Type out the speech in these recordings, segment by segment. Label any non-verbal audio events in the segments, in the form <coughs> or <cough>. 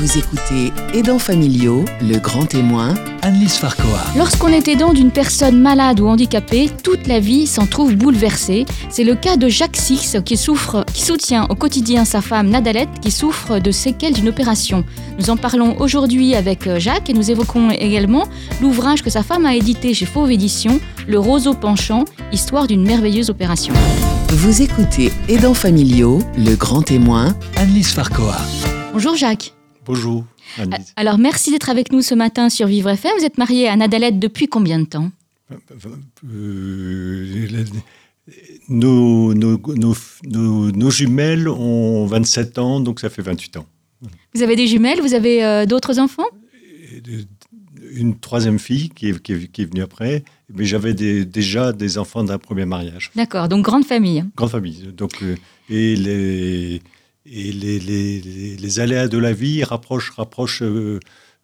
Vous écoutez Aidants familiaux, le grand témoin, Annelise Farcoa. Lorsqu'on est aidant d'une personne malade ou handicapée, toute la vie s'en trouve bouleversée. C'est le cas de Jacques Six qui souffre, qui soutient au quotidien sa femme Nadalette qui souffre de séquelles d'une opération. Nous en parlons aujourd'hui avec euh, Jacques et nous évoquons également l'ouvrage que sa femme a édité chez Fauve Édition, Le roseau penchant, histoire d'une merveilleuse opération. vous écoutez Aidants familiaux, le grand témoin, Annelise Farcoa. Bonjour Jacques. Bonjour, Annelise. Alors merci d'être avec nous ce matin sur Vivre FM. Vous êtes marié à Nadalette depuis combien de temps? Euh, nos, nos, nos, nos- nos jumelles ont 27 ans, donc ça fait 28 ans. Vous avez des jumelles, vous avez euh, d'autres enfants? De- Une troisième fille qui est, qui est, qui est venue après, mais j'avais des- déjà des enfants d'un premier mariage. D'accord, donc grande famille. Grande famille. Donc, euh, et les, et les, les, les- les aléas de la vie rapprochent, rapprochent euh,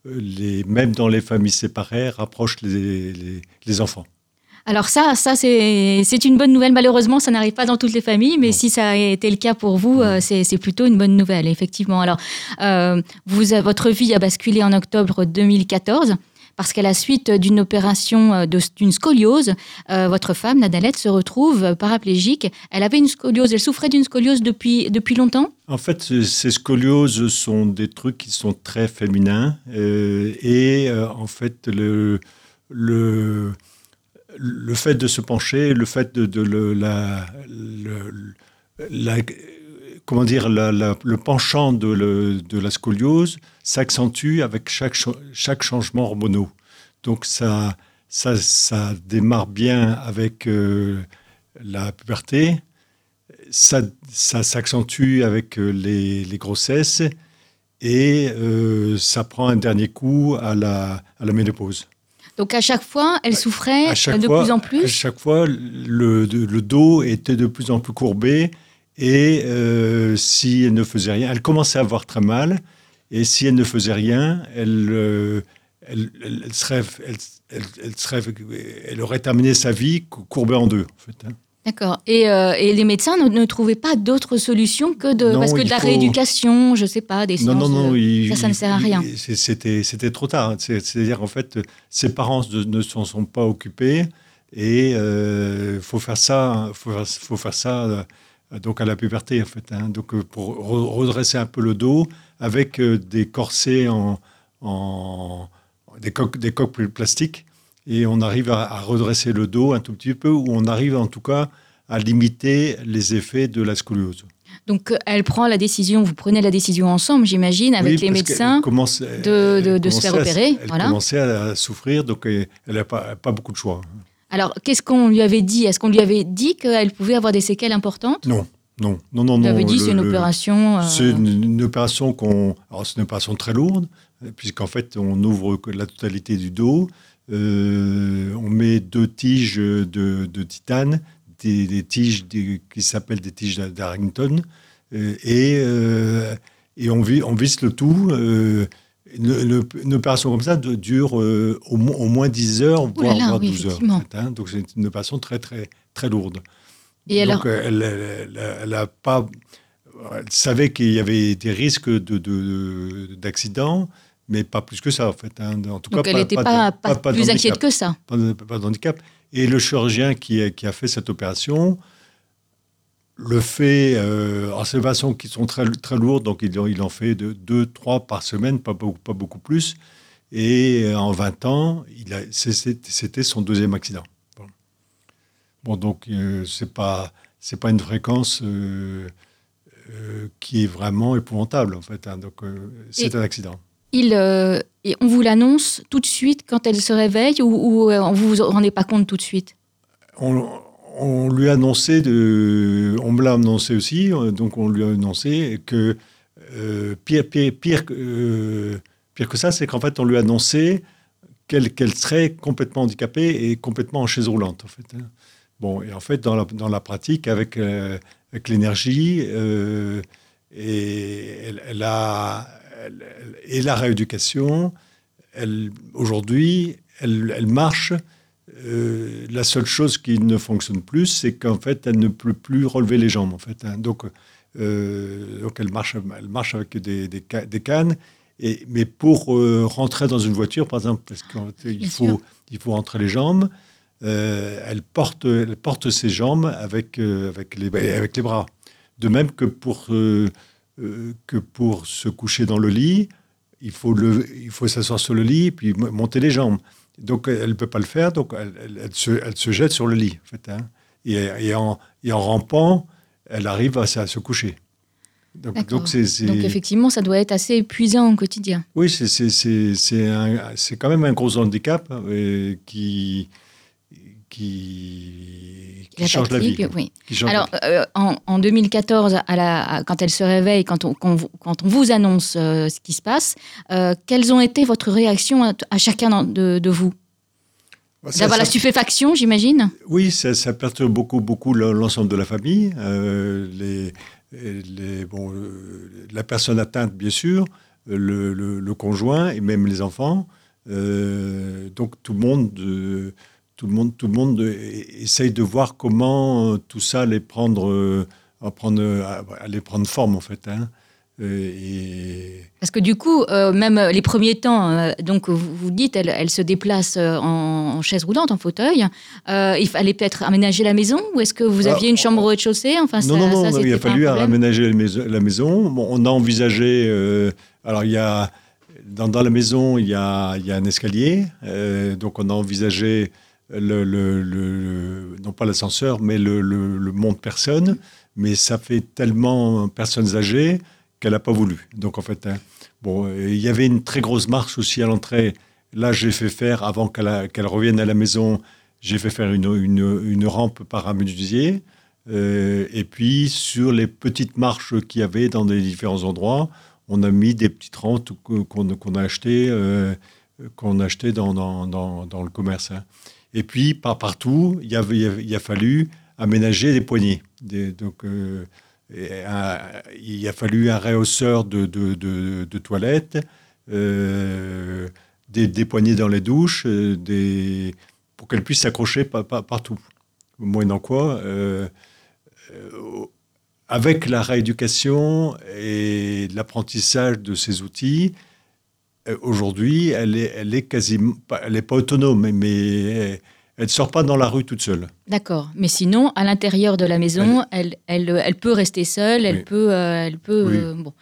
les, même dans les familles séparées, rapprochent les, enfants. Alors ça, ça c'est une bonne nouvelle. Malheureusement, ça n'arrive pas dans toutes les familles, mais si ça a été le cas pour vous, euh, c'est plutôt une bonne nouvelle, effectivement. Alors, euh, vous, votre vie a basculé en octobre 2014 parce qu'à la suite d'une opération euh, d'une scoliose, euh, votre femme, Nadalette, se retrouve paraplégique. Elle avait une scoliose, elle souffrait d'une scoliose depuis, depuis longtemps? En fait, ce- ces scolioses sont des trucs qui sont très féminins euh, et euh, en fait, le, le, le fait de se pencher, le fait de, le, la, la- comment dire, la- la- le penchant de, le- de la scoliose s'accentue avec chaque, cha- chaque changement hormonaux. Donc ça, ça, ça démarre bien avec euh, la puberté, ça, ça s'accentue avec euh, les, les grossesses et euh, ça prend un dernier coup à la, à la ménopause. Donc à chaque fois, elle souffrait À de fois, plus en À plus. chaque fois, le, le dos était de plus en plus courbé et euh, si elle ne faisait rien, elle commençait à avoir très mal et si elle ne faisait rien, elle, euh, elle, serait, elle, serait, elle aurait terminé sa vie cou- courbée en deux. En fait, hein. D'accord. Et, euh, et les médecins ne, ne trouvaient pas d'autre solution que de Non, parce que de la faut- rééducation, je sais pas, des Non, séances. non, non, il- ça, ça ne sert à rien. C'était, trop tard. hein. C'est- C'est-à-dire, en fait, ses parents ne, ne s'en sont pas occupés et il faut faire ça, faut faire, faut faire ça donc à la puberté, en fait. hein. Donc, euh, pour re- redresser un peu le dos avec euh, des corsets en, en- des coques, des coques plastiques et on arrive à, à redresser le dos un tout petit peu ou on arrive en tout cas à limiter les effets de la scoliose. Donc euh, elle prend la décision, vous prenez la décision ensemble, j'imagine, avec Oui, les médecins. commence- de- de- de se faire commençait à- opérer, Elle voilà. commençait à souffrir, donc elle n'a pas, pas beaucoup de choix. Alors qu'est-ce qu'on lui avait dit? Est-ce qu'on lui avait dit qu'elle pouvait avoir des séquelles importantes? Non, non, non, non. On lui non, avait dit c'est une opération. euh, C'est une, une opération qu'on. Alors, c'est une opération très lourde, puisqu'en fait, on ouvre la totalité du dos. Euh, on met deux tiges de, de titane, des, des tiges des- qui s'appellent des tiges d'Arrington, euh, et, et on, vi- on visse le tout. Une, opération comme ça de- dure euh, au, mo- au moins 10 heures, là voire, là, voire oui, 12 heures. hein. Donc, c'est une opération très, très, très lourde. Et alors Donc, euh, elle, elle, elle- elle a pas. Elle savait qu'il y avait des risques de, de- d'accident, mais pas plus que ça, en fait. hein. En tout Donc cas, elle n'était de- pas, pas pas plus inquiète que ça. Pas de- d'handicap. Et le chirurgien qui a fait cette opération le fait euh, en ces opérations qui sont très, très lourdes, donc il, en- il en fait de 2, 3 par semaine, pas beaucoup, pas beaucoup plus. Et euh, en 20 ans, c'est- c'est- c'était son deuxième accident. Bon, donc euh, c'est pas c'est pas une fréquence euh, euh, qui est vraiment épouvantable en fait. hein. donc c'est un accident. Il, et on vous l'annonce tout de suite quand elle se réveille ou, ou on vous vous en rendez pas compte tout de suite? On, on lui a annoncé, de, on me l'a annoncé aussi, euh, donc on lui a annoncé que euh, euh, pire que ça, c'est qu'en fait on lui a annoncé qu'elle serait complètement handicapée et complètement en chaise roulante. En fait, hein. Bon, et en fait dans la, pratique, avec, l'énergie et la rééducation, aujourd'hui elle marche euh, la seule chose qui ne fonctionne plus, c'est qu'en fait, elle ne peut plus relever les jambes. En fait, hein. donc, euh, donc, elle marche, elle marche avec des, des, ca- des cannes Et, mais pour rentrer dans une voiture, par exemple, parce qu'il faut, il faut rentrer les jambes, elle, porte, elle porte ses jambes avec, avec, les, avec les bras. De même que pour, que pour se coucher dans le lit, il faut, le, il faut s'asseoir sur le lit et puis monter les jambes. Donc elle ne peut pas le faire, donc elle, elle, se, elle, se, jette sur le lit. En fait, hein. et, et, en, et, en, rampant, elle arrive à, à se coucher. Donc, donc, donc, effectivement, ça doit être assez épuisant au quotidien. Oui, c'est quand même un gros handicap euh, qui, qui, qui change la vie. Oui. Alors, euh, en, 2014, à la, quand elle se réveille, quand on, quand, on vous annonce euh, ce qui se passe, euh, quelles ont été votre réaction à, chacun de, de vous? D'avoir la stupéfaction, j'imagine? Oui, ça, ça, perturbe beaucoup, beaucoup l'ensemble de la famille. les, les, bon, la personne atteinte, bien sûr, le, le, le, conjoint et même les enfants. donc tout le monde tout le monde, tout le monde essaye de voir comment euh, tout ça allait prendre, euh, prendre, allait prendre forme en fait. Hein. Et... Parce que du coup, euh, même les premiers temps, donc vous, vous dites, elle, elle se déplace en, chaise roulante, en fauteuil. il fallait peut-être aménager la maison ou est-ce que vous aviez une chambre au rez-de-chaussée? Enfin, Non, non, non, il a fallu aménager la maison. Bon, on a envisagé. alors, il y a. Dans, dans, la maison, il y a, il y a un escalier. donc, on a envisagé non pas l'ascenseur, mais le, le, monde personne. Mais ça fait tellement personnes âgées qu'elle n'a pas voulu. Donc en fait, hein, bon, il y avait une très grosse marche aussi à l'entrée. Là, j'ai fait faire, avant qu'elle qu'elle revienne à la maison, j'ai fait faire une, une, une rampe paraménuisier. Euh, et puis, sur les petites marches qu'il y avait dans des différents endroits, on a mis des petites rampes qu'on a achetées, euh, qu'on dans, dans, dans, dans, le commerce. Hein. Et puis, par partout, il, a fallu aménager des poignées. donc, euh, il a fallu un rehausseur de, de, toilettes, euh, des, poignées dans les douches, euh, pour qu'elle puisse s'accrocher partout. Moyennant quoi, avec la rééducation et l'apprentissage de ces outils, euh, aujourd'hui, elle est, elle est quasiment, elle n'est pas autonome, mais elle ne sort pas dans la rue toute seule. D'accord. Mais sinon, à l'intérieur de la maison, elle, elle, elle, peut rester seule, elle peut... Euh, elle peut euh, bon.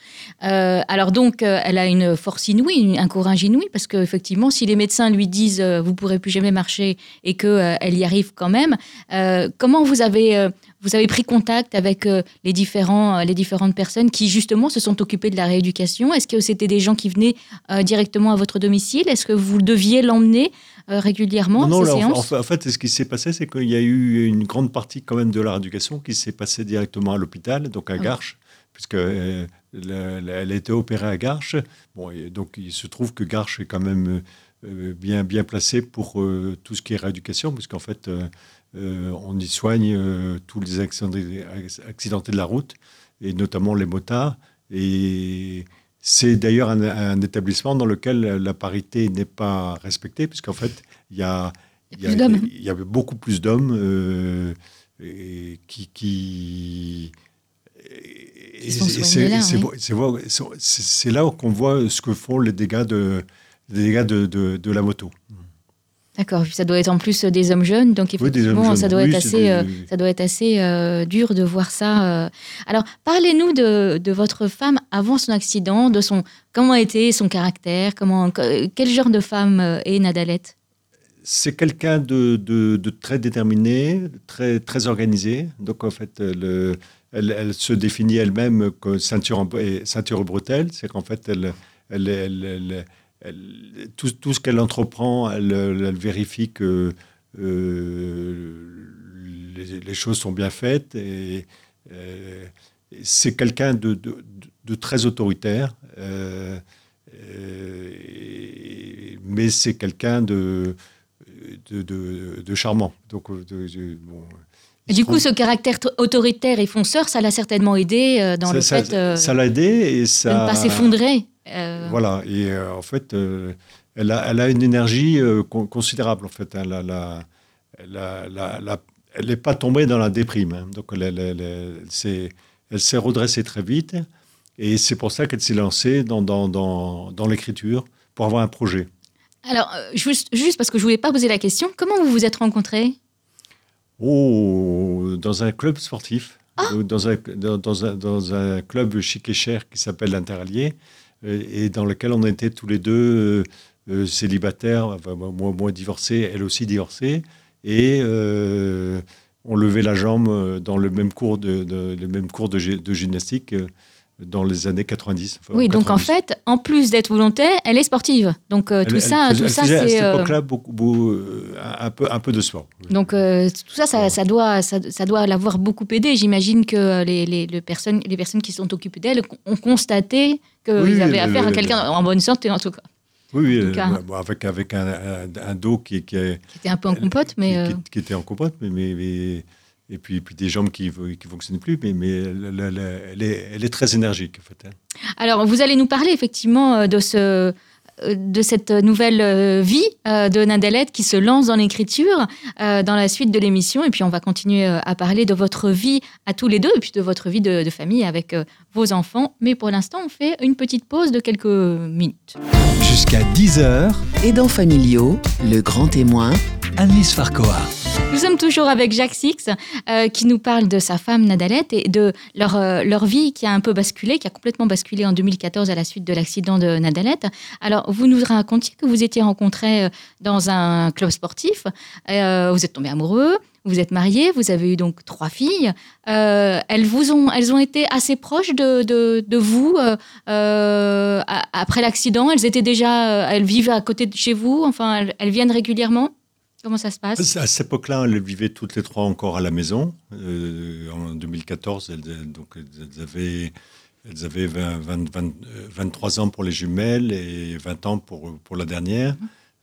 alors donc, elle a une force inouïe, un courage inouï, parce qu'effectivement, si les médecins lui disent vous ne pourrez plus jamais marcher et qu'elle elle y arrive quand même, comment vous avez vous avez pris contact avec euh, les, différents, euh, les différentes personnes qui, justement, se sont occupées de la rééducation? Est-ce que c'était des gens qui venaient euh, directement à votre domicile? Est-ce que vous deviez l'emmener régulièrement Non, non en, fait, ce qui s'est passé, c'est qu'il y a eu une grande partie quand même de la rééducation qui s'est passée directement à l'hôpital, donc à ah Garches, puisque elle a été opérée à Garches. Bon, donc il se trouve que Garches est quand même bien, bien placé pour tout ce qui est rééducation, puisqu'en fait, euh, on y soigne euh, tous les accidentés de la route, et notamment les motards. Et c'est d'ailleurs un, établissement dans lequel la parité n'est pas respectée, puisqu'en fait, il y a, y, a, beaucoup plus d'hommes euh, qui, qui c'est là, qu'on voit ce que font les dégâts de, les dégâts de, de la moto. D'accord, ça doit être en plus des hommes jeunes, donc effectivement, ça, doit être assez, euh, ça doit être assez euh, dur de voir ça. Euh. Alors, parlez-nous de, de, votre femme avant son accident, de son comment était son caractère, comment, quel genre de femme est Nadalette? C'est quelqu'un de, de, très déterminé, très, très organisé. Donc, en fait, le, elle, elle, se définit elle-même comme ceinture, ceinture bretelle. C'est qu'en fait, elle, elle, elle tout, tout, ce qu'elle entreprend, elle, vérifie que euh, les, choses sont bien faites. Et, euh, c'est quelqu'un de, de, très autoritaire, euh, mais c'est quelqu'un de, de, charmant. Donc, du coup, ce caractère autoritaire et fonceur, ça l'a certainement aidé dans le fait ça l'a aidé et ça, de ne pas s'effondrer. Euh, voilà, et euh, en fait, euh, elle, a, elle, a, une énergie considérable, en fait. Elle n'est pas tombée dans la déprime. Hein. Donc, elle, elle s'est redressée très vite. Et c'est pour ça qu'elle s'est lancée dans, dans, dans, dans l'écriture, pour avoir un projet. Alors, juste, juste parce que je voulais pas poser la question, comment vous vous êtes rencontrés? Oh, dans un club sportif, euh, dans, un, dans un, dans un club chic et cher qui s'appelle l'Interallié, et dans lequel on était tous les deux euh, euh, célibataires, moi, divorcé, elle aussi divorcée, et euh, on levait la jambe dans le même cours de, gymnastique dans les années 90. enfin, Oui, donc en 90. fait, en plus d'être volontaire, elle est sportive. Donc euh, Elle- tout elle ça, faisait- tout elle ça, faisait à c'est. cette euh, époque-là beaucoup, beaucoup, euh, un, peu, un peu de sport. Donc euh, tout ça, ça, ça doit, ça, ça doit l'avoir beaucoup aidé. J'imagine que les, les, les personnes, les personnes qui sont occupées d'elle ont constaté qu'ils Oui, avaient affaire à quelqu'un en bonne santé, en tout cas. Oui, oui, cas. bon, avec, avec un, un- un dos qui, qui, est- Qui était un peu en compote, mais. qui, qui- qui était en compote, mais, mais, mais- et puis, puis des jambes qui ne fonctionnaient plus, mais, mais elle, est, elle est très énergique. En fait, hein. Alors, vous allez nous parler effectivement euh, de, ce, euh, de cette nouvelle euh, vie de Nadalette qui se lance dans l'écriture dans la suite de l'émission. Et puis, on va continuer à parler de votre vie à tous les deux, et puis de votre vie de, de famille avec vos enfants. Mais pour l'instant, on fait une petite pause de quelques minutes. Jusqu'à 10h, Aidants familiaux, le grand témoin, Annelise Farcoa. Nous sommes toujours avec Jacques Six euh, qui nous parle de sa femme Nadalette et de leur, euh, leur vie qui a un peu basculé, qui a complètement basculé en 2014 à la suite de l'accident de Nadalette. Alors, vous nous racontiez que vous étiez rencontrés euh, dans un club sportif, vous êtes tombés amoureux, vous êtes mariés, vous avez eu donc trois filles. Elles, vous ont, elles ont été assez proches de, de, vous après l'accident? Elles étaient déjà, elles vivent à côté de chez vous? Enfin, elles viennent régulièrement? Comment ça se passe? À cette époque-là, elles vivaient toutes les trois encore à la maison. Euh, en 2014, elles, elles- donc, elles avaient, elles avaient 20, 20, 20, euh, 23 ans pour les jumelles et 20 ans pour, pour la dernière.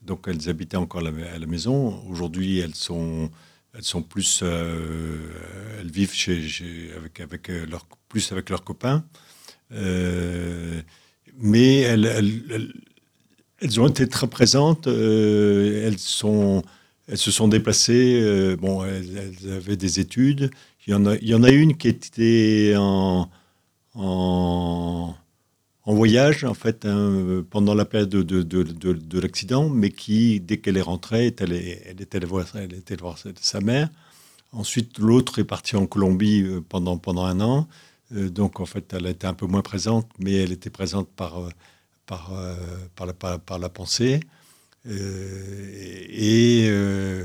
Donc elles habitaient encore à la, à la maison. Aujourd'hui, elles sont, elles sont plus, euh, elles vivent chez, chez- avec, avec euh, leur, plus avec leurs copains. Euh, mais elles, elles, elles- ont été très présentes. euh, elles sont, elles se sont déplacées. euh, bon, elles, avaient des études. Il y en a, une qui était en, voyage, en fait, hein, pendant la période de, de, de, de- de l'accident, mais qui, dès qu'elle est rentrée, est allée- elle était allée voir, elle sa, mère. Ensuite, l'autre est partie en Colombie euh, pendant, un an. Euh, donc, en fait, elle était un peu moins présente, mais elle était présente par la pensée. Euh, et euh,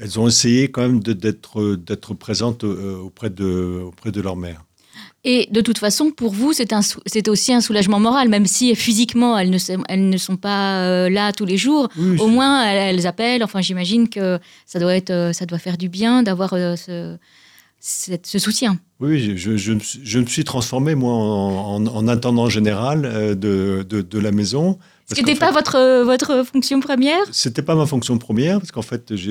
elles ont essayé quand même d'être d'être présentes euh, auprès de, auprès de leur mère. Et de toute façon, pour vous, c'est aussi un soulagement moral, même si physiquement, elles ne, sont- elles ne sont pas là tous les jours. Oui, Au moins, elles, elles appellent. Enfin, j'imagine que ça doit, être, ça doit faire du bien d'avoir ce, cette- ce soutien. Oui, je, je- je me suis, transformé, moi, en, en- en intendant général euh, de, de, de la maison. Ce n'était pas votre, votre fonction première? C'était pas ma fonction première, parce qu'en fait, je-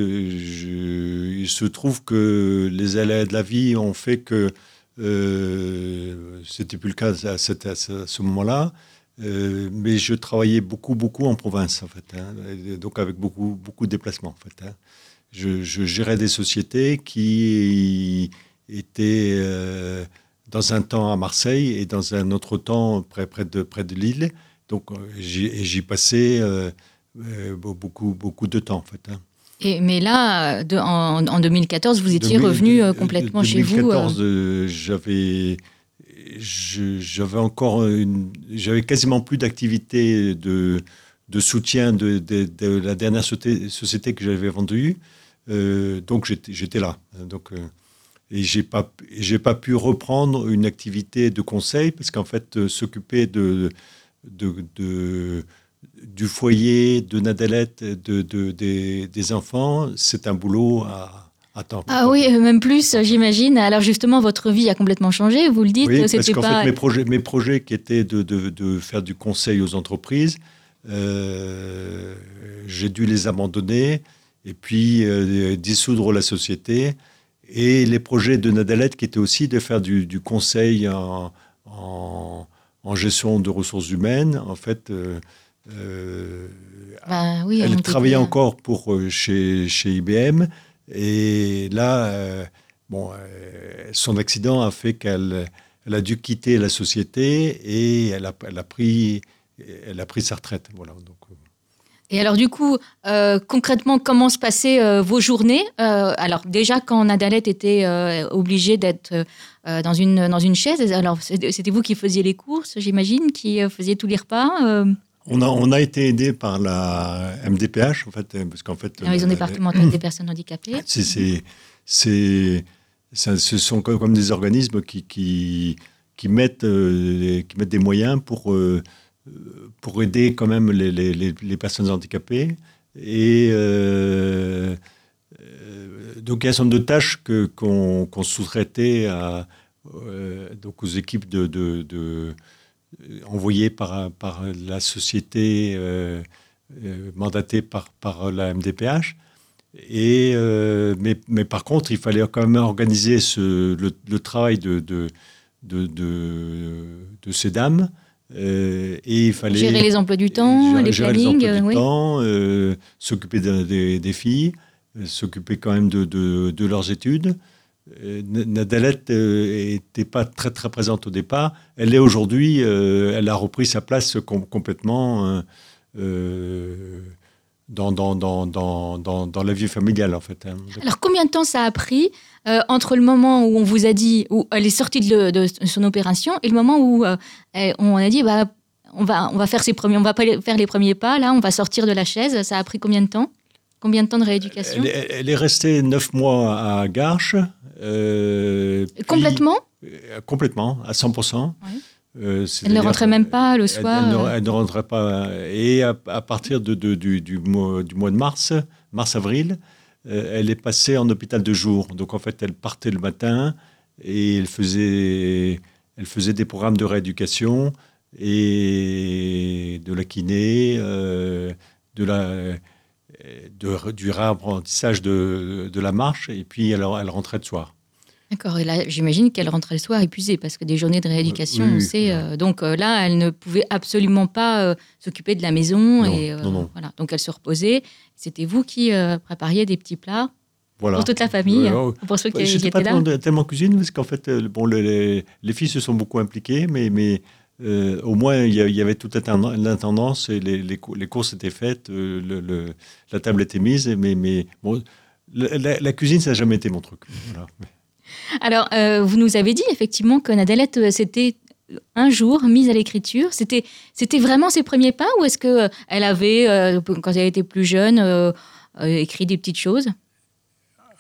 il se trouve que les aléas de la vie ont fait que euh, c'était plus le cas à, cette- à ce, moment-là. Euh, mais je travaillais beaucoup, beaucoup en province, en fait. hein, donc avec beaucoup, beaucoup de déplacements, en fait. hein. Je, je gérais des sociétés qui étaient euh, dans un temps à Marseille et dans un autre temps près, près de, près de Lille. Donc euh, j'y passais euh, beaucoup, beaucoup de temps, en fait. hein. Et, Mais là, de- en, en 2014, vous étiez 2000 revenu euh, complètement chez vous. euh. 2014, euh, j'avais, j'avais encore j'avais quasiment plus d'activité de, de soutien de, de- de la dernière société que j'avais vendue. Euh, donc j'étais, là. Donc, euh, et j'ai pas, j'ai pas pu reprendre une activité de conseil parce qu'en fait, euh, s'occuper de, de, de- du foyer, de Nadalette, de, de- des, des enfants, c'est un boulot à, à temps. Ah oui, même plus, j'imagine. Alors justement, votre vie a complètement changé. Vous le dites, Oui, parce qu'en pas. fait, mes projets, mes projets qui étaient de, de- de faire du conseil aux entreprises, j'ai dû les abandonner et puis euh, dissoudre la société. Et les projets de Nadalette qui étaient aussi de faire du, du conseil en, en- en gestion de ressources humaines, en fait, euh, euh, Bah oui, on elle travaillait encore pour euh, chez, chez IBM et là, euh, bon, euh, son accident a fait qu'elle elle a dû quitter la société et elle a, elle a, pris, elle a pris sa retraite. Voilà, donc, euh. Et alors du coup, euh, concrètement, comment se passaient euh, vos journées Alors déjà, quand Nadalette était obligée d'être dans, une, dans une chaise, alors c'était vous qui faisiez les courses, j'imagine, qui faisiez tous les repas on a, on a été aidé par la MDPH, en fait, parce qu'en fait... La Maison départementale des personnes handicapées. <coughs> C'est ce sont comme des organismes qui, qui, qui mettent, euh, qui mettent des moyens pour, euh, pour aider quand même les, personnes handicapées. Et euh, donc il y a un certain nombre de tâches qu'on sous-traitait donc aux équipes de, de, envoyées par, par la société mandatée par, par la MDPH. Et, euh, mais, mais, par contre, il fallait quand même organiser ce, le, travail de, de, de, ces dames. Euh, et il fallait gérer les emplois du temps, les plannings, euh, s'occuper des, des, filles, s'occuper quand même de, de, leurs études. Nadalette n'était pas très très présente au départ. Elle est aujourd'hui, elle a repris sa place complètement dans, dans, dans, dans, dans la vie familiale, en fait. Hein. Alors, combien de temps ça a pris euh, entre le moment où on vous a dit, où elle est sortie de, de son opération, et le moment où euh, on a dit, bah, on va, on va faire ses premiers, on va faire les premiers pas, là, on va sortir de la chaise. Ça a pris combien de temps? Combien de temps de rééducation? Elle, est restée neuf mois à Garches. Euh, complètement? Complètement, à 100%. Oui. Euh, elle ne rentrait même pas le soir Elle, ne, rentrait pas. Et à, partir de, du, du, mois, du, mois, de mars, mars-avril, euh, elle est passée en hôpital de jour. Donc en fait, elle partait le matin et elle faisait, elle faisait des programmes de rééducation et de la kiné, euh, de la, de, du réapprentissage de, de, la marche. Et puis elle, elle rentrait le soir. D'accord. Et là, j'imagine qu'elle rentrait le soir épuisée parce que des journées de rééducation, on sait. Euh, donc euh, là, elle ne pouvait absolument pas euh, s'occuper de la maison. et, Voilà. Donc elle se reposait. C'était vous qui prépariez des petits plats pour toute la famille, pour ceux qui, étaient là. Pas tellement cuisine parce qu'en fait, bon, les, les, filles se sont beaucoup impliquées, mais, mais au moins il y avait toute l'intendance et les, les, courses étaient faites, le, la table était mise, mais, mais bon, la, cuisine, ça n'a jamais été mon truc. Voilà. Alors, euh, vous nous avez dit effectivement que Nadalette euh, s'était un jour mise à l'écriture. C'était, c'était vraiment ses premiers pas ou est-ce qu'elle euh, avait, quand elle était plus jeune, écrit des petites choses?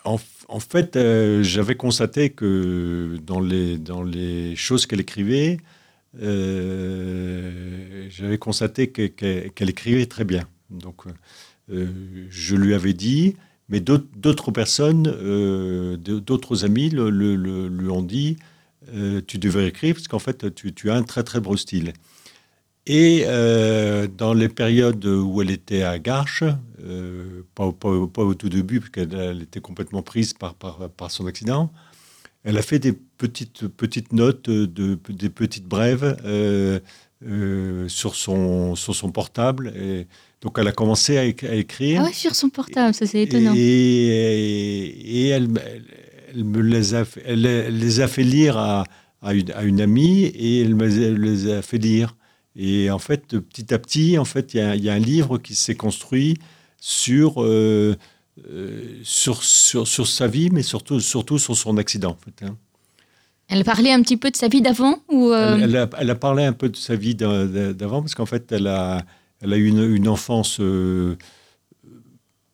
En, fait, j'avais constaté que dans les, dans les choses qu'elle écrivait, j'avais constaté qu'elle écrivait très bien. Donc, je lui avais dit, mais d'autres personnes, euh, d'autres amis lui ont dit euh, tu devrais écrire parce qu'en fait, tu, as un très très beau style. Et euh, dans les périodes où elle était à Garches, pas, au tout début, parce qu'elle était complètement prise par, son accident, elle a fait des petites, petites notes, de, des petites brèves sur, son, portable. Donc elle a commencé à, écrire. Ah sur son portable, ça c'est étonnant. Et, elle, me les a, elle, les a fait lire à, à, une, amie et elle me les a fait lire. Et en fait, petit à petit, en fait, il y, a un livre qui s'est construit sur, euh, euh, sur, sur, sur, sa vie, mais surtout, surtout sur son accident. En fait, hein. Elle parlait un petit peu de sa vie d'avant ou euh? elle, a, elle, a, parlé un peu de sa vie d'avant parce qu'en fait, elle a, elle a eu une, enfance euh,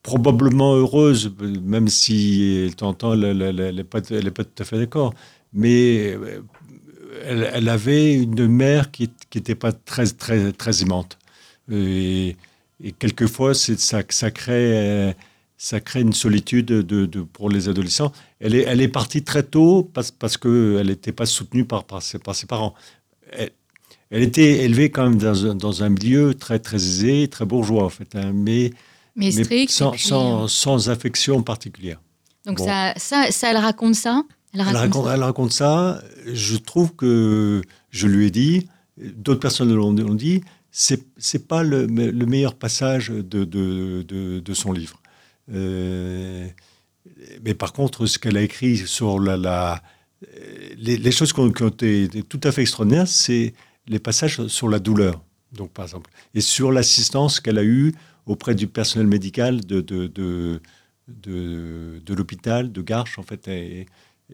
probablement heureuse, même si de en temps, elle n'est pas, pas, tout à fait d'accord. Mais euh, elle, avait une mère qui n'était pas très, très, très aimante. Et, quelquefois, ça, ça, crée, ça crée une solitude de, pour les adolescents. Elle est, elle est partie très tôt parce, parce qu'elle n'était pas soutenue par, par, ses, par ses parents. Elle était élevée quand même dans un, milieu très, très aisé, très bourgeois, en fait, hein, mais, mais, strict, sans, sans, sans, affection particulière. Donc ça, ça, ça, elle raconte ça? Elle raconte, elle, raconte, ça. Je trouve que je lui ai dit, d'autres personnes l'ont dit, c'est c'est pas le, le, meilleur passage de, de, de, son livre. Euh, mais par contre, ce qu'elle a écrit sur la, la les, les choses qui ont, qui ont été tout à fait extraordinaires, c'est les passages sur la douleur, donc par exemple, et sur l'assistance qu'elle a eue auprès du personnel médical de, de, de, de, de l'hôpital de Garches, en fait. Et,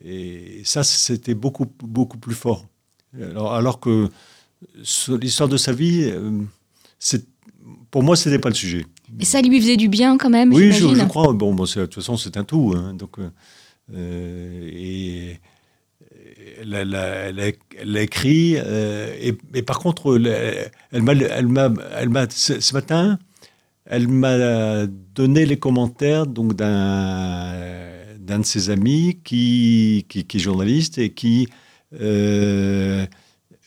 et ça, c'était beaucoup, beaucoup plus fort. Alors, alors que l'histoire de sa vie, euh, pour moi, ce n'était pas le sujet. Et ça lui faisait du bien quand même, Oui, je, crois. Bon, bon, de toute façon, c'est un tout. hein. donc, euh, et elle, elle a, écrit. euh, et, par contre, elle, elle m'a, ce, matin, elle m'a donné les commentaires donc d'un, d'un de ses amis qui, qui, est journaliste et qui euh,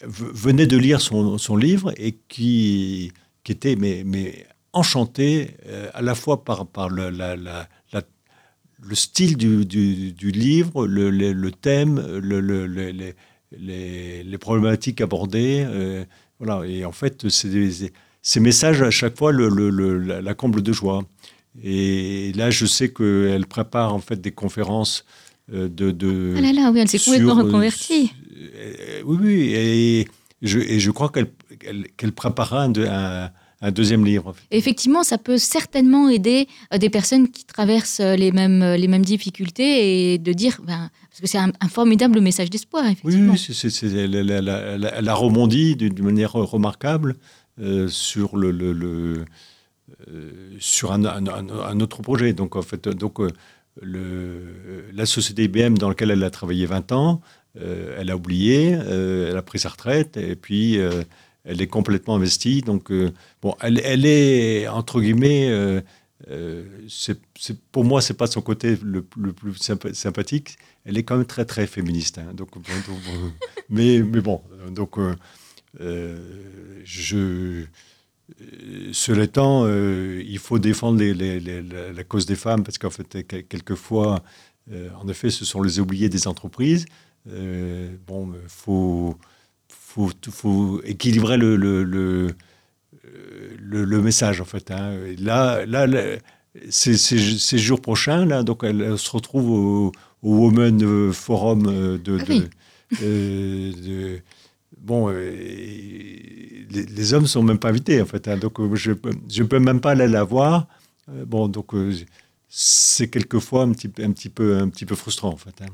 venait de lire son, son livre et qui, qui était mais, mais enchanté euh, à la fois par, par le, la- le style du, du- du livre, le, le- le thème, le- le- le- les, les- problématiques abordées. euh, voilà. Et en fait, des- ces messages, à chaque fois, le, le- le- la, la comble de joie. Et là, je sais qu'elle prépare en fait des conférences euh, de, de, Ah là là, oui, elle s'est complètement euh, reconvertie. euh, oui, oui, et je, et je crois qu'elle qu'elle préparera un- un deuxième livre. Effectivement, ça peut certainement aider euh, des personnes qui traversent euh, les mêmes, euh, les mêmes difficultés et de dire, ben, parce que c'est un, un formidable message d'espoir, Oui, effectivement. oui, c'est- c'est- c'est- elle, elle- elle- elle- elle a rebondi d'une manière remarquable euh, sur, le, le- le- euh, sur un, un- un- un autre projet. Donc, en fait, donc, euh, le, la société IBM dans laquelle elle a travaillé 20 ans, elle a oublié, elle a pris sa retraite et puis elle est complètement investie. Donc, euh, bon, elle, est, entre guillemets, euh, euh, pour moi, c'est pas son côté le, plus sympa- sympathique. Elle est quand même très, très féministe. hein. donc, <laughs> mais, bon, donc, je. Cela étant, il faut défendre la, cause des femmes parce qu'en fait, quel- quelquefois, en effet, ce sont les oubliés des entreprises. Bon, faut, faut, faut équilibrer le, le, le, le- le message, en fait. hein. Là, là, là, ces, ces, ces jours prochains, là, donc elle, elle se retrouve au, au Women euh, Forum euh, de, Ah de- oui. euh, de- bon, euh, les, les hommes sont même pas invités, en fait. hein. donc, euh, je je peux même pas aller la voir. Bon, donc, c'est quelquefois un petit, peu- un, petit peu, un petit peu frustrant, en fait. hein.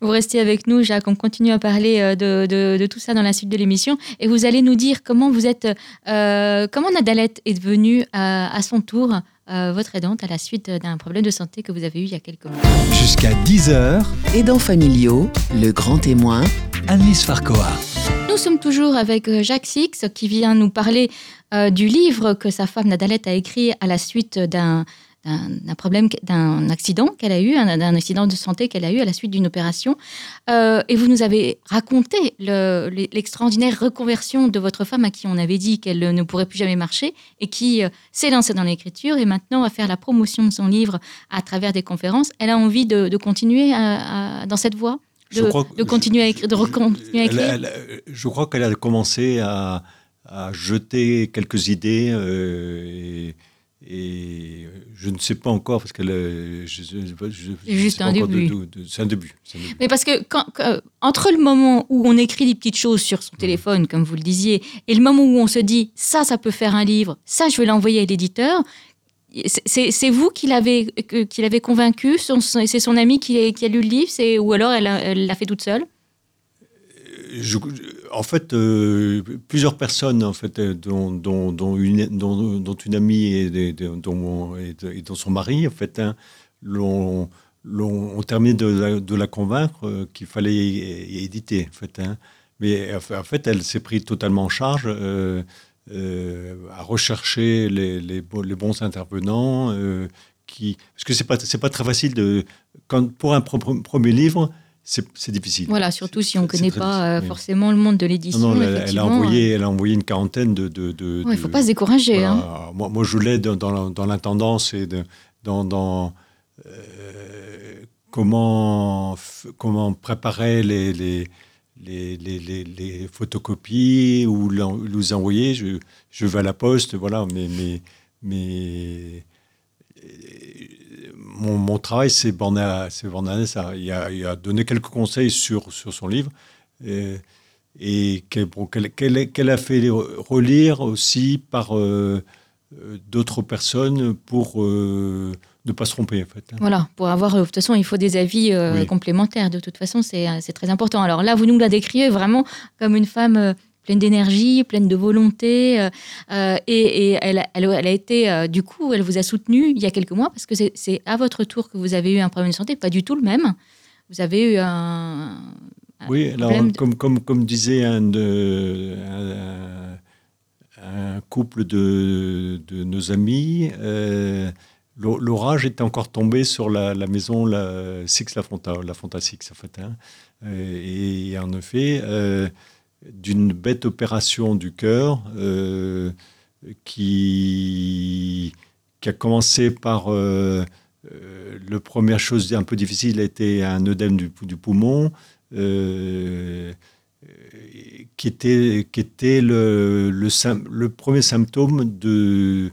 Vous restez avec nous, Jacques. On continue à parler euh, de, de- de tout ça dans la suite de l'émission. Et vous allez nous dire comment vous êtes, euh, comment Nadalette est devenue à, à son tour euh, votre aidante à la suite d'un problème de santé que vous avez eu il y a quelques mois. Jusqu'à 10h, Aidants familiaux, le grand témoin, Annelise Farcoa. Nous sommes toujours avec euh, Jacques Six qui vient nous parler euh, du livre que sa femme Nadalette a écrit à la suite d'un d'un problème, d'un accident qu'elle a eu, un- d'un accident de santé qu'elle a eu à la suite d'une opération. Euh, et vous nous avez raconté le- l'extraordinaire reconversion de votre femme à qui on avait dit qu'elle ne pourrait plus jamais marcher et qui euh, s'est lancée dans l'écriture et maintenant va faire la promotion de son livre à travers des conférences. Elle a envie de, de continuer à- à- dans cette voie? De, continuer à écrire, de recontinuer à écrire? elle- je crois qu'elle a commencé à, à jeter quelques idées euh, et, et je ne sais pas encore parce qu'elle a- je- je- je- je- C'est juste un début. C'est un début. Mais parce que quand, quand- entre le moment où on écrit des petites choses sur son téléphone, comme vous le disiez, et le moment où on se dit ça, ça peut faire un livre, ça, je vais l'envoyer à l'éditeur, c'est- vous qui l'avez que- qui l'avez convaincu, c'est son ami qui, a- qui a lu le livre, ou alors elle l'a fait toute seule? En fait, euh, plusieurs personnes, en fait, euh, dont, une, amie et, dont, son mari, en fait, hein, l'ont, ont terminé de, la- convaincre euh, qu'il fallait éditer, en fait. hein. Mais en fait, elle s'est prise totalement en charge euh, euh, à rechercher les, les, bo- les bons intervenants. qui, parce que c'est pas pas très facile de pour un premier livre c'est difficile. Voilà, surtout si on ne connaît pas difficile, euh, oui. forcément le monde de l'édition. Non, non, elle, elle a envoyé, elle a envoyé une quarantaine de. de, de- euh, ouais, Il ne faut pas se décourager. voilà. hein. Moi, moi, je l'aide dans, dans, dans l'intendance et de- dans, dans euh, comment, comment préparer les, les, les, les, photocopies ou les envoyer. Je, je vais à la poste, voilà, mais. mais, mais mon, mon, travail, c'est borné à, ça. Il a, il a, donné quelques conseils sur, sur son livre. Et, et qu'elle a fait relire aussi par euh, euh, d'autres personnes pour euh, ne pas se tromper en fait. Hein. Voilà, pour avoir, de toute façon, il faut des avis complémentaires. De toute façon, c'est très important. Alors là, vous nous la décrivez vraiment comme une femme pleine d'énergie, pleine de volonté. et, elle, elle, a été, du coup, elle vous a soutenu il y a quelques mois parce que c'est à votre tour que vous avez eu un problème de santé, pas du tout le même. Vous avez eu un, oui, alors, comme, comme, comme disait un, de, un, couple de, de, nos amis, euh, l'orage était encore tombé sur la, la maison la Six La Fonta, la Fonta Six, en fait. Hein. Et, en effet, euh, d'une bête opération du cœur euh, qui, a commencé par. Euh, la première chose un peu difficile été un œdème du, poumon, euh, qui était, qui était le, le, le premier symptôme d'une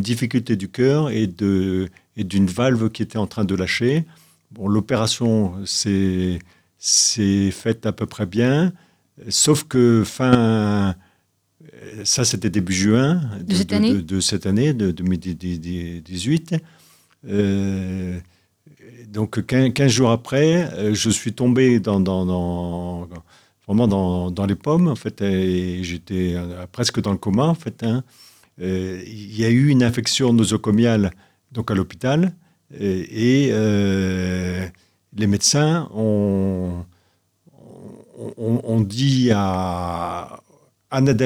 difficulté du cœur et d'une et valve qui était en train de lâcher. Bon, L'opération s'est faite à peu près bien, sauf que fin. Ça, c'était début juin de, cette année, de, cette année, de 2018. Euh, donc 15 jours après, euh, je suis tombé dans, dans, vraiment dans, les pommes, en fait, et j'étais euh, presque dans le coma, en fait. Hein. Euh, il y a eu une infection nosocomiale donc à l'hôpital, et, les médecins ont, dit à Anne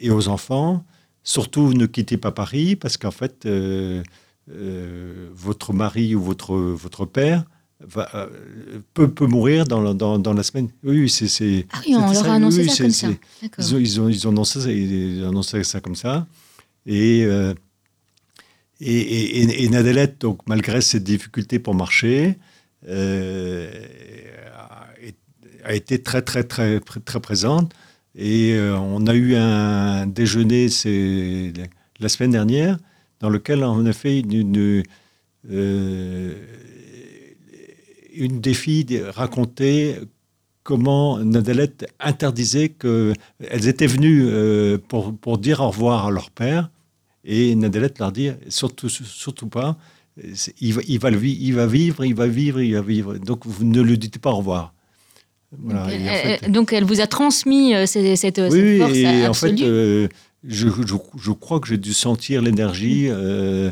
et aux enfants, surtout ne quittez pas Paris, parce qu'en fait, euh, votre mari ou votre, votre père va, euh, peut, peut, mourir dans, dans, dans, la semaine. Oui, c'est. Ah oui, on leur a annoncé ça comme ça. Ils ont, ils, ont, ils, ont annoncé ça, ils ont annoncé ça comme ça. Et, euh, et, et, et, Nadelette, donc, malgré ses difficultés pour marcher, euh, a, été très, très, très, très présente. Et on a eu un déjeuner la semaine dernière dans lequel on a fait une, euh, une des filles racontait comment Nadelette interdisait qu'elles étaient venues euh, pour, pour, dire au revoir à leur père, et Nadelette leur dit surtout, surtout pas, il va, il, va, il va vivre, il va vivre, il va vivre. Donc vous ne lui dites pas au revoir. Donc, elle, vous a transmis euh, cette, cette, oui, force et en fait, je, je, crois que j'ai dû sentir l'énergie euh,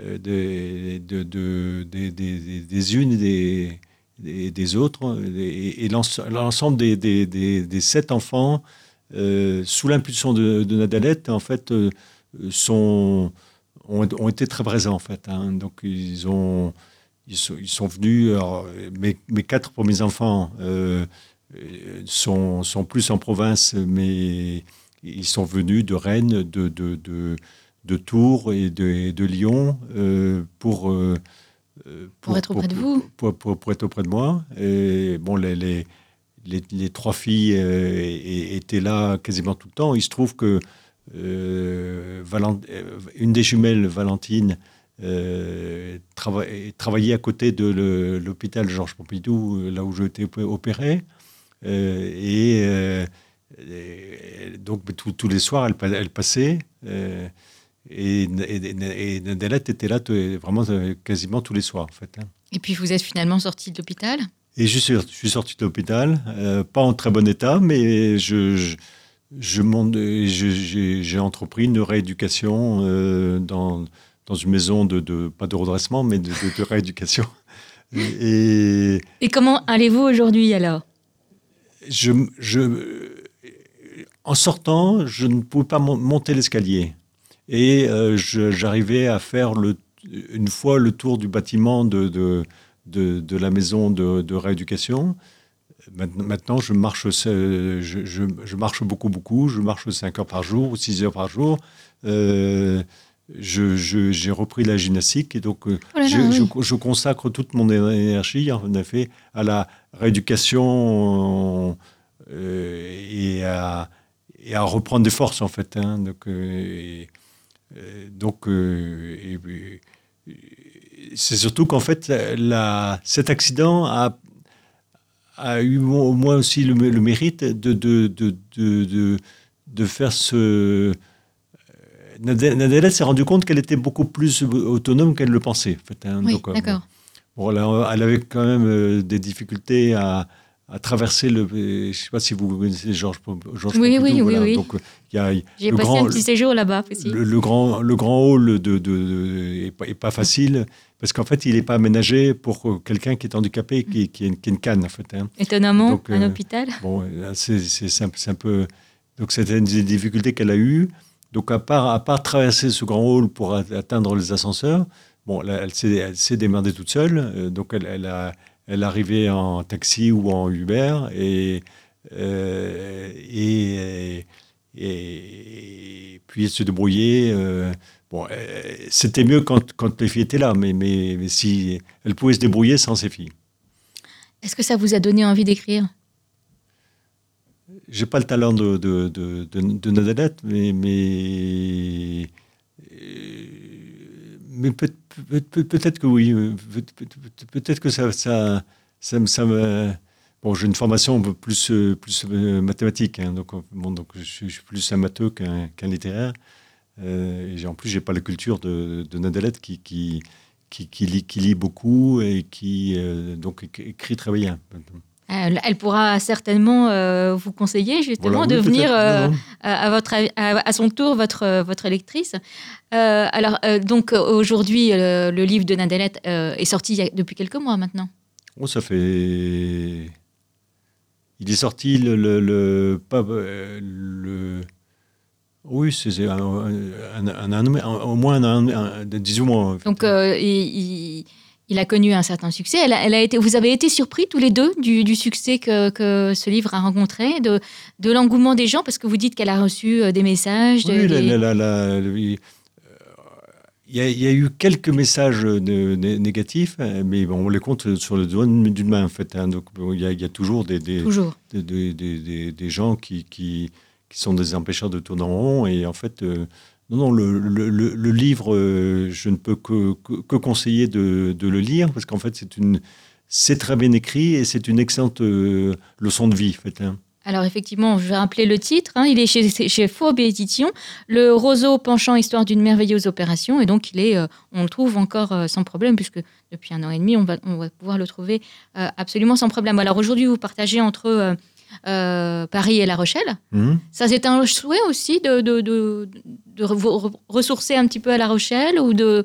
euh des, de, de, des, des, unes et des, des, autres. Et, l'ensemble des, des, sept enfants, euh, sous l'impulsion de, de, Nadalette, en fait, euh, sont, ont, ont, été très présents. En fait, hein. Donc, ils, ont, ils, sont, ils sont venus. mes, mes, quatre premiers enfants sont, sont plus en province, mais ils sont venus de Rennes, de, de, de, de Tours et de, de Lyon euh, pour, euh, pour, être auprès de vous pour, pour, être auprès de moi. Et bon, les, les, les, trois filles euh, étaient là quasiment tout le temps. Il se trouve que une des jumelles, Valentine, travaillait à côté de l'hôpital Georges Pompidou, là où j'ai été opéré. et donc tous les soirs, elle, elle passait. Euh, et, et, était là vraiment euh, quasiment tous les soirs, en fait. Hein. Et puis vous êtes finalement sorti de l'hôpital? Et je suis, je suis sorti de l'hôpital, euh, pas en très bon état, mais je, je, je j'ai entrepris une rééducation dans, dans une maison de, de, pas de redressement, mais de, de rééducation. <laughs> Et, et comment allez-vous aujourd'hui alors? je, je, en sortant, je ne pouvais pas monter l'escalier. Et euh, j'arrivais à faire le, une fois le tour du bâtiment de, de, de, la maison de, rééducation. Maintenant, je marche, je, je, marche beaucoup, beaucoup. Je marche 5 heures par jour ou 6 heures par jour. Euh, j'ai repris la gymnastique et donc euh, oh je, consacre toute mon énergie en effet à la rééducation et à, et à reprendre des forces en fait. Hein. donc, euh, euh, donc euh, c'est surtout qu'en fait, la, cet accident a, a eu au moins aussi le, le mérite de, de, de, de, de faire ce. Nadella s'est rendu compte qu'elle était beaucoup plus autonome qu'elle le pensait. En fait, hein. oui, d'accord. Bon, elle avait quand même des difficultés à, à traverser le. Je ne sais pas si vous connaissez Georges Georges Oui, oui, oui, oui. Donc, il y a, J'ai passé grand, un petit séjour là-bas aussi. Le, grand, le grand hall de, de, est, pas, pas, facile parce qu'en fait, il n'est pas aménagé pour quelqu'un qui est handicapé, qui, qui, est, qui une canne, en fait. Hein. Étonnamment, donc, un euh, hôpital. Bon, c'est un, un, peu. Donc, c'était une des difficultés qu'elle a eues. Donc, à part, à part traverser ce grand hall pour atteindre les ascenseurs, bon, elle, s'est démerdée toute seule. Euh, donc, elle, elle a elle arrivait en taxi ou en Uber et, euh, et, et, puis elle se débrouillait. Euh, bon, c'était mieux quand, quand, les filles étaient là, mais, mais, mais, si elle pouvait se débrouiller sans ses filles. Est-ce que ça vous a donné envie d'écrire? J'ai pas le talent de, de, Nadalette, mais, mais mais peut-être que oui. Peut-être que ça, ça, me. Bon, j'ai une formation plus, plus euh, mathématique, hein, donc, bon, donc je, suis, plus amateur qu'un littéraire. Euh, et en plus, j'ai pas la culture de, de Nadalette qui, qui, qui, qui, lit, qui lit beaucoup et qui euh, donc écrit très bien. Elle, pourra certainement euh, vous conseiller justement de venir euh, à, votre, à, son tour votre, votre lectrice. Euh, alors, donc aujourd'hui, le livre de Nadelette est sorti depuis quelques mois maintenant. Oh, ça fait. Il est sorti le. le, le, Oui, c'est un, au moins un, un, 18 mois. Donc, il il a connu un certain succès. Elle a, été, vous avez été surpris tous les deux du, succès que, ce livre a rencontré, de, de l'engouement des gens, parce que vous dites qu'elle a reçu euh, des messages. Oui, il y, a, eu quelques messages négatifs, mais bon, on les compte sur le doigt d'une main, en fait. Hein. donc, il, y a, toujours des, des, des, des gens qui, qui, qui, sont des empêcheurs de tourner en rond, et en fait, euh, non, non, le, livre, euh, je ne peux que, conseiller de, le lire parce qu'en fait, c'est très bien écrit et c'est une excellente euh, leçon de vie. Fait, hein. Alors effectivement, je vais rappeler le titre. Hein. il est chez, chez Fourbe Édition, Le roseau penchant histoire d'une merveilleuse opération. Et donc, il est, euh, on le trouve encore sans problème, puisque depuis un an et demi, on va pouvoir le trouver absolument sans problème. Alors aujourd'hui, vous partagez entre euh, Paris et La Rochelle. Mhm. Ça, c'est un souhait aussi de, de, de, ressourcer un petit peu à La Rochelle ou de.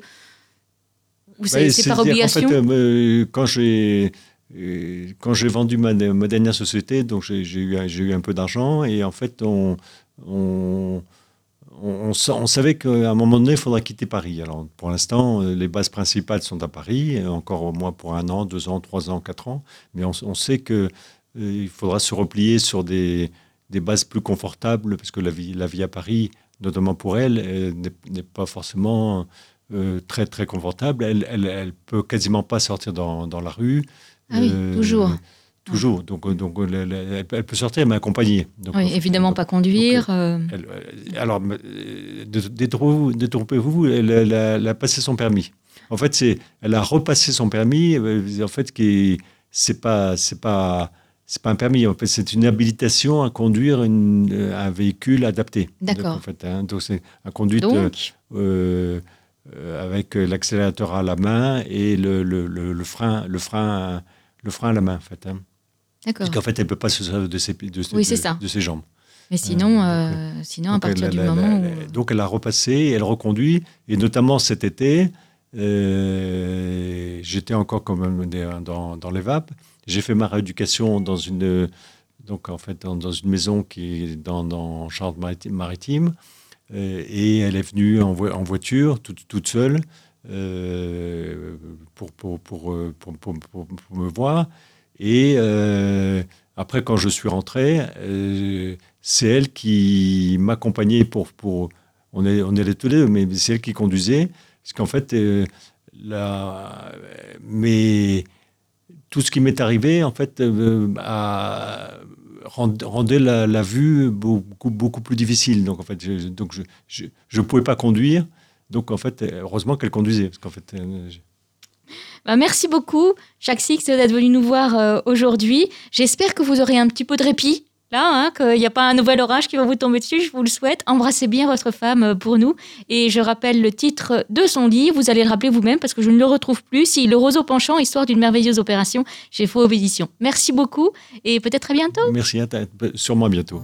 Ou c'est par obligation en fait, euh, Quand j'ai. Euh, quand j'ai vendu ma, ma, dernière société, donc j'ai eu, eu, un peu d'argent et en fait, on, on, on, on savait qu'à un moment donné, il faudra quitter Paris. Alors, pour l'instant, les bases principales sont à Paris, encore au moins pour un an, deux ans, trois ans, quatre ans. Mais on, on sait que il faudra se replier sur des, des, bases plus confortables, parce que la vie, la vie à Paris, notamment pour elle, n'est pas forcément euh, très très confortable. Elle, elle, elle, peut quasiment pas sortir dans, dans la rue. Ah oui, euh, toujours. Toujours. Donc, donc elle, peut sortir, mais accompagnée. Donc, oui, évidemment pas conduire. alors, détrompez-vous, elle, elle, a passé son permis. En fait, c'est, elle a repassé son permis. En fait, qui c'est pas, c'est pas c'est pas un permis, en fait, c'est une habilitation à conduire une, euh, un véhicule adapté. D'accord. En fait, hein, donc c'est un conduite euh, euh, avec l'accélérateur à la main et le, le, le, frein, le frein, le frein à la main, en fait. Hein. D'accord. Parce qu'en fait, elle peut pas se servir de ses, de, de, de ses jambes. Mais sinon, sinon à partir du moment où... Donc elle a repassé, elle reconduit, et notamment cet été, j'étais encore quand même dans, dans les vapes. J'ai fait ma rééducation dans une, donc en fait, dans, une maison qui est dans, dans Charente-Maritime. Euh, et elle est venue en, voiture, toute, toute seule, euh, pour, pour, pour, euh, pour, me voir. Et après, quand je suis rentré, c'est elle qui m'accompagnait pour, pour... On est, on tous les deux, mais c'est elle qui conduisait. Parce qu'en fait, la, mais tout ce qui m'est arrivé, en fait, euh, rendait la, vue beaucoup, beaucoup plus difficile. Donc, en fait, je, donc je ne pouvais pas conduire. Donc en fait, heureusement qu'elle conduisait, parce qu'en fait. euh, Bah, merci beaucoup, Jacques Six, d'être venu nous voir euh, aujourd'hui. J'espère que vous aurez un petit peu de répit. Là, hein, qu'il n'y a pas un nouvel orage qui va vous tomber dessus, je vous le souhaite. Embrassez bien votre femme euh, pour nous. Et je rappelle le titre de son livre, vous allez le rappeler vous-même parce que je ne le retrouve plus. Si Le roseau penchant, histoire d'une merveilleuse opération chez Faux Édition. Merci beaucoup et peut-être à bientôt. Merci, à ta- sûrement à bientôt.